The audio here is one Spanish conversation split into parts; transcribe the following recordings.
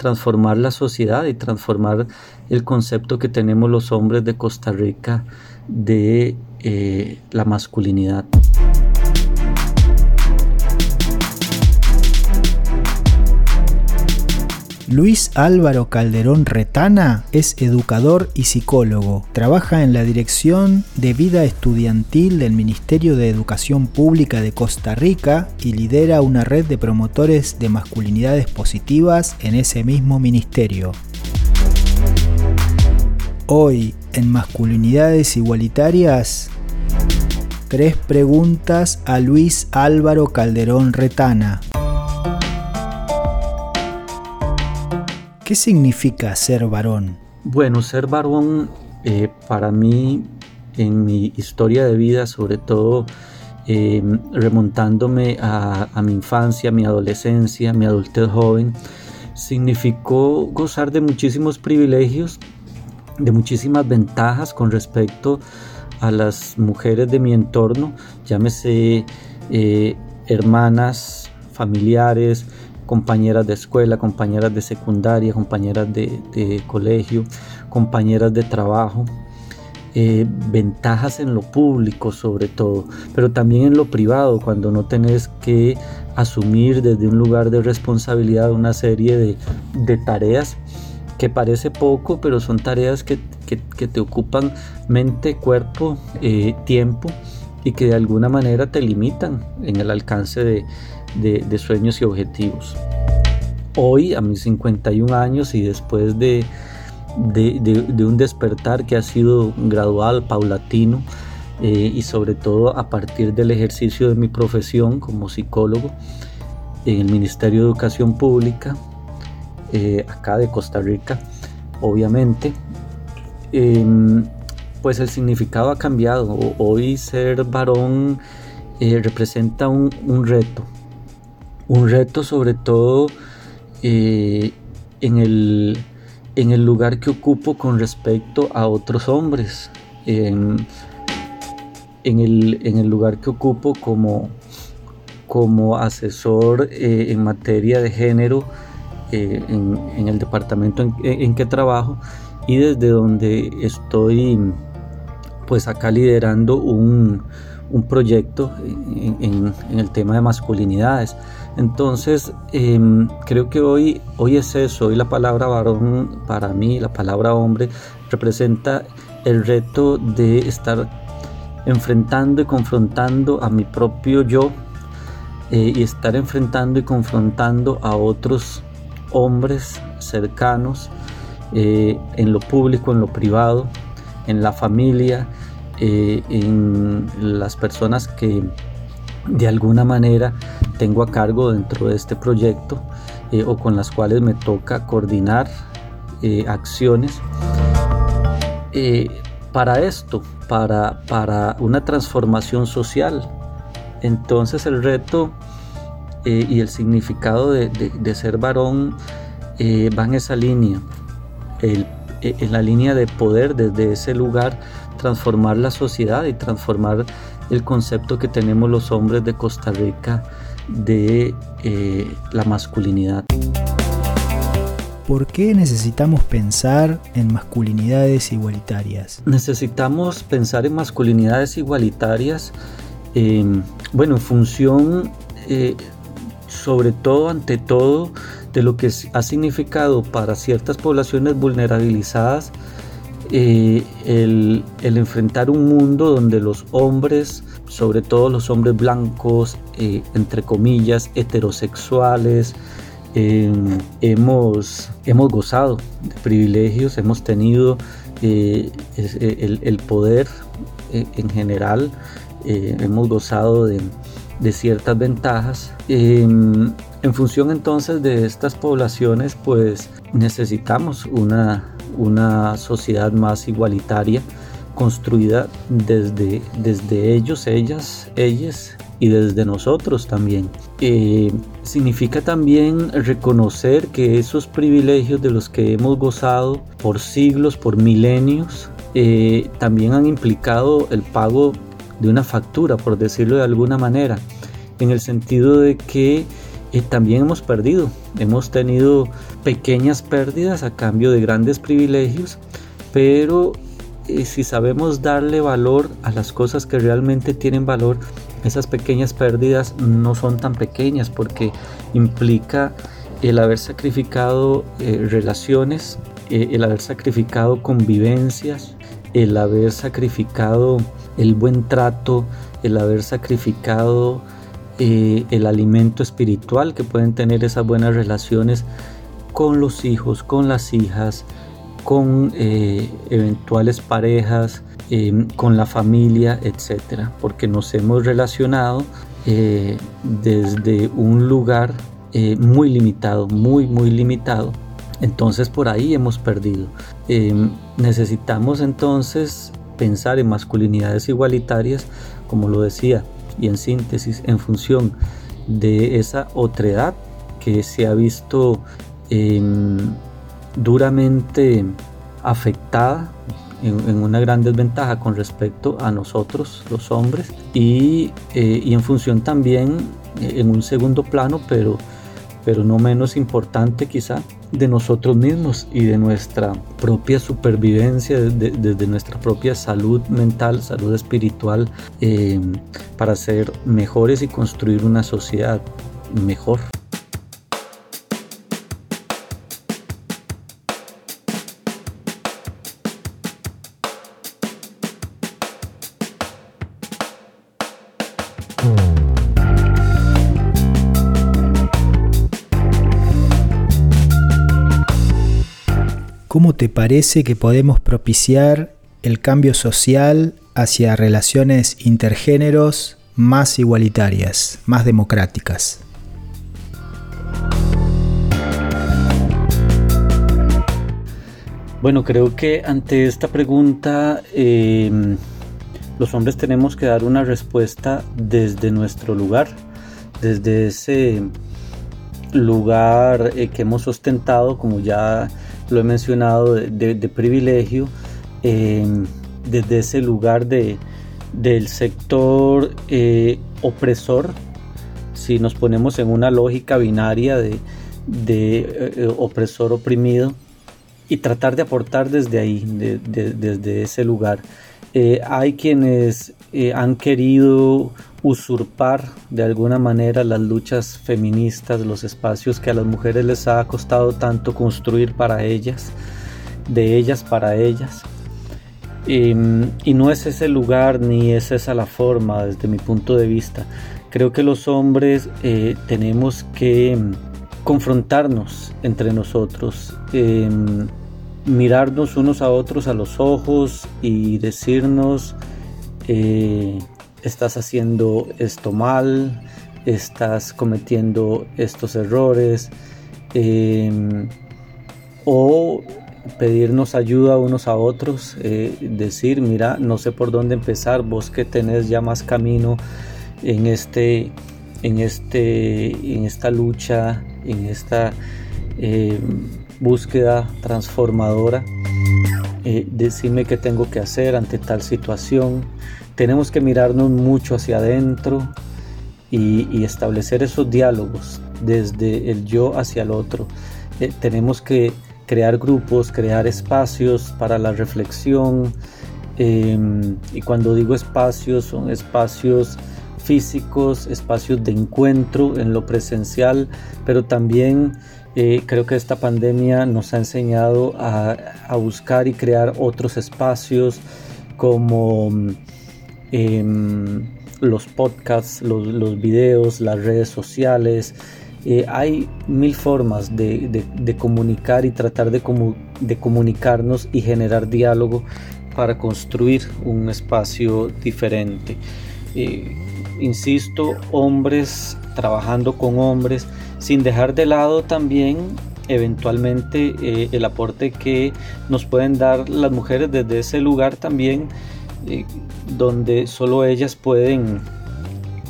transformar la sociedad y transformar el concepto que tenemos los hombres de Costa Rica de eh, la masculinidad. Luis Álvaro Calderón Retana es educador y psicólogo. Trabaja en la Dirección de Vida Estudiantil del Ministerio de Educación Pública de Costa Rica y lidera una red de promotores de masculinidades positivas en ese mismo ministerio. Hoy, en Masculinidades Igualitarias, tres preguntas a Luis Álvaro Calderón Retana. ¿Qué significa ser varón? Bueno, ser varón eh, para mí en mi historia de vida, sobre todo em, remontándome a, mi infancia, mi adolescencia, mi adultez joven, significó gozar de muchísimos privilegios, de muchísimas ventajas con respecto a las mujeres de mi entorno, llámese eh, hermanas, familiares, compañeras de escuela, compañeras de secundaria, compañeras de, colegio, compañeras de trabajo. Eh, ventajas en lo público sobre todo, pero también en lo privado, cuando no tenés que asumir desde un lugar de responsabilidad una serie de, tareas que parece poco, pero son tareas que, te ocupan mente, cuerpo, eh, tiempo y que de alguna manera te limitan en el alcance de, de, sueños y objetivos. Hoy, a mis 51 años y después de, de, un despertar que ha sido gradual, paulatino, eh, y sobre todo a partir del ejercicio de mi profesión como psicólogo en el Ministerio de Educación Pública, eh, acá de Costa Rica, obviamente, em, pues el significado ha cambiado. Hoy ser varón eh, representa un, reto, un reto sobre todo eh, en, el, en, el, lugar que ocupo con respecto a otros hombres, en, el, lugar que ocupo como, como asesor eh, en materia de género en, el departamento en, que trabajo y desde donde estoy pues acá liderando un, un proyecto en, el tema de masculinidades. Entonces, em, creo que hoy, hoy es eso, hoy la palabra varón para mí, la palabra hombre, representa el reto de estar enfrentando y confrontando a mi propio yo eh, y estar enfrentando y confrontando a otros hombres cercanos eh, en lo público, en lo privado, en la familia, eh, en las personas que de alguna manera tengo a cargo dentro de este proyecto eh, o con las cuales me toca coordinar eh, acciones. para esto, para, para, una transformación social. Entonces el reto y el significado de, ser varón va en esa línea, en la línea de poder desde ese lugar transformar la sociedad y transformar el concepto que tenemos los hombres de Costa Rica de eh, la masculinidad. ¿Por qué necesitamos pensar en masculinidades igualitarias? Necesitamos pensar en masculinidades igualitarias, em, bueno, en función, eh, sobre todo, ante todo, de lo que ha significado para ciertas poblaciones vulnerabilizadas eh, el, enfrentar un mundo donde los hombres, sobre todo los hombres blancos, eh, entre comillas, heterosexuales, em, hemos, hemos gozado de privilegios, hemos tenido eh, el, poder en general, hemos gozado de, de ciertas ventajas. Em, en función entonces de estas poblaciones, pues necesitamos una una sociedad más igualitaria construida desde, desde ellos, ellas, ellas y desde nosotros también. Eh, significa también reconocer que esos privilegios de los que hemos gozado por siglos, por milenios, eh, también han implicado el pago de una factura, por decirlo de alguna manera, en el sentido de que eh, también hemos perdido. Hemos tenido pequeñas pérdidas a cambio de grandes privilegios, pero eh, si sabemos darle valor a las cosas que realmente tienen valor, esas pequeñas pérdidas no son tan pequeñas porque implica el haber sacrificado eh, relaciones, el haber sacrificado convivencias, el haber sacrificado el buen trato, el haber sacrificado eh, el alimento espiritual que pueden tener esas buenas relaciones con los hijos, con las hijas, con eh, eventuales parejas, em, con la familia, etcétera, porque nos hemos relacionado eh, desde un lugar muy limitado, muy, muy limitado. Entonces por ahí hemos perdido. Em, necesitamos entonces pensar en masculinidades igualitarias, como lo decía, y en síntesis en función de esa otredad que se ha visto em, duramente afectada en, una gran desventaja con respecto a nosotros los hombres y, eh, en función también eh, en un segundo plano pero pero no menos importante quizá, de nosotros mismos y de nuestra propia supervivencia, desde nuestra propia salud mental, salud espiritual, eh, para ser mejores y construir una sociedad mejor. ¿Cómo te parece que podemos propiciar el cambio social hacia relaciones intergéneros más igualitarias, más democráticas? Bueno, creo que ante esta pregunta em, los hombres tenemos que dar una respuesta desde nuestro lugar, desde ese lugar eh, que hemos ostentado, como ya lo he mencionado, de, privilegio, em, desde ese lugar de, del sector eh, opresor, si nos ponemos en una lógica binaria de, eh, opresor oprimido, y tratar de aportar desde ahí, desde ese lugar. Eh, hay quienes han querido usurpar de alguna manera las luchas feministas, los espacios que a las mujeres les ha costado tanto construir para ellas, de ellas para ellas. Em, y, no es ese lugar ni es esa la forma desde mi punto de vista. Creo que los hombres eh, tenemos que em, confrontarnos entre nosotros, em, mirarnos unos a otros a los ojos y decirnos eh, estás haciendo esto mal, estás cometiendo estos errores, em, o pedirnos ayuda unos a otros, eh, decir, mira, no sé por dónde empezar, vos que tenés ya más camino en este, en este, en esta lucha, en esta búsqueda transformadora. Eh, decirme qué tengo que hacer ante tal situación, tenemos que mirarnos mucho hacia adentro y, establecer esos diálogos desde el yo hacia el otro. Eh, tenemos que crear grupos, crear espacios para la reflexión. Em, y cuando digo espacios, son espacios físicos, espacios de encuentro en lo presencial, pero también eh, creo que esta pandemia nos ha enseñado a, buscar y crear otros espacios como Em, los podcasts, los, videos, las redes sociales. Eh, hay mil formas de, comunicar y tratar de, de comunicarnos y generar diálogo para construir un espacio diferente. Eh, insisto, hombres trabajando con hombres, sin dejar de lado también eventualmente eh, el aporte que nos pueden dar las mujeres desde ese lugar también donde solo ellas pueden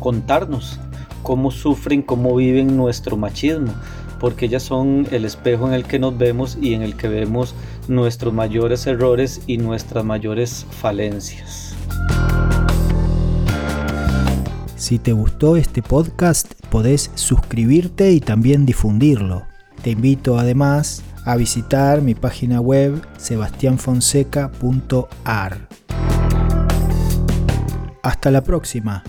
contarnos cómo sufren, cómo viven nuestro machismo, porque ellas son el espejo en el que nos vemos y en el que vemos nuestros mayores errores y nuestras mayores falencias. Si te gustó este podcast, podés suscribirte y también difundirlo. Te invito además a visitar mi página web sebastianfonseca.ar. Hasta la próxima.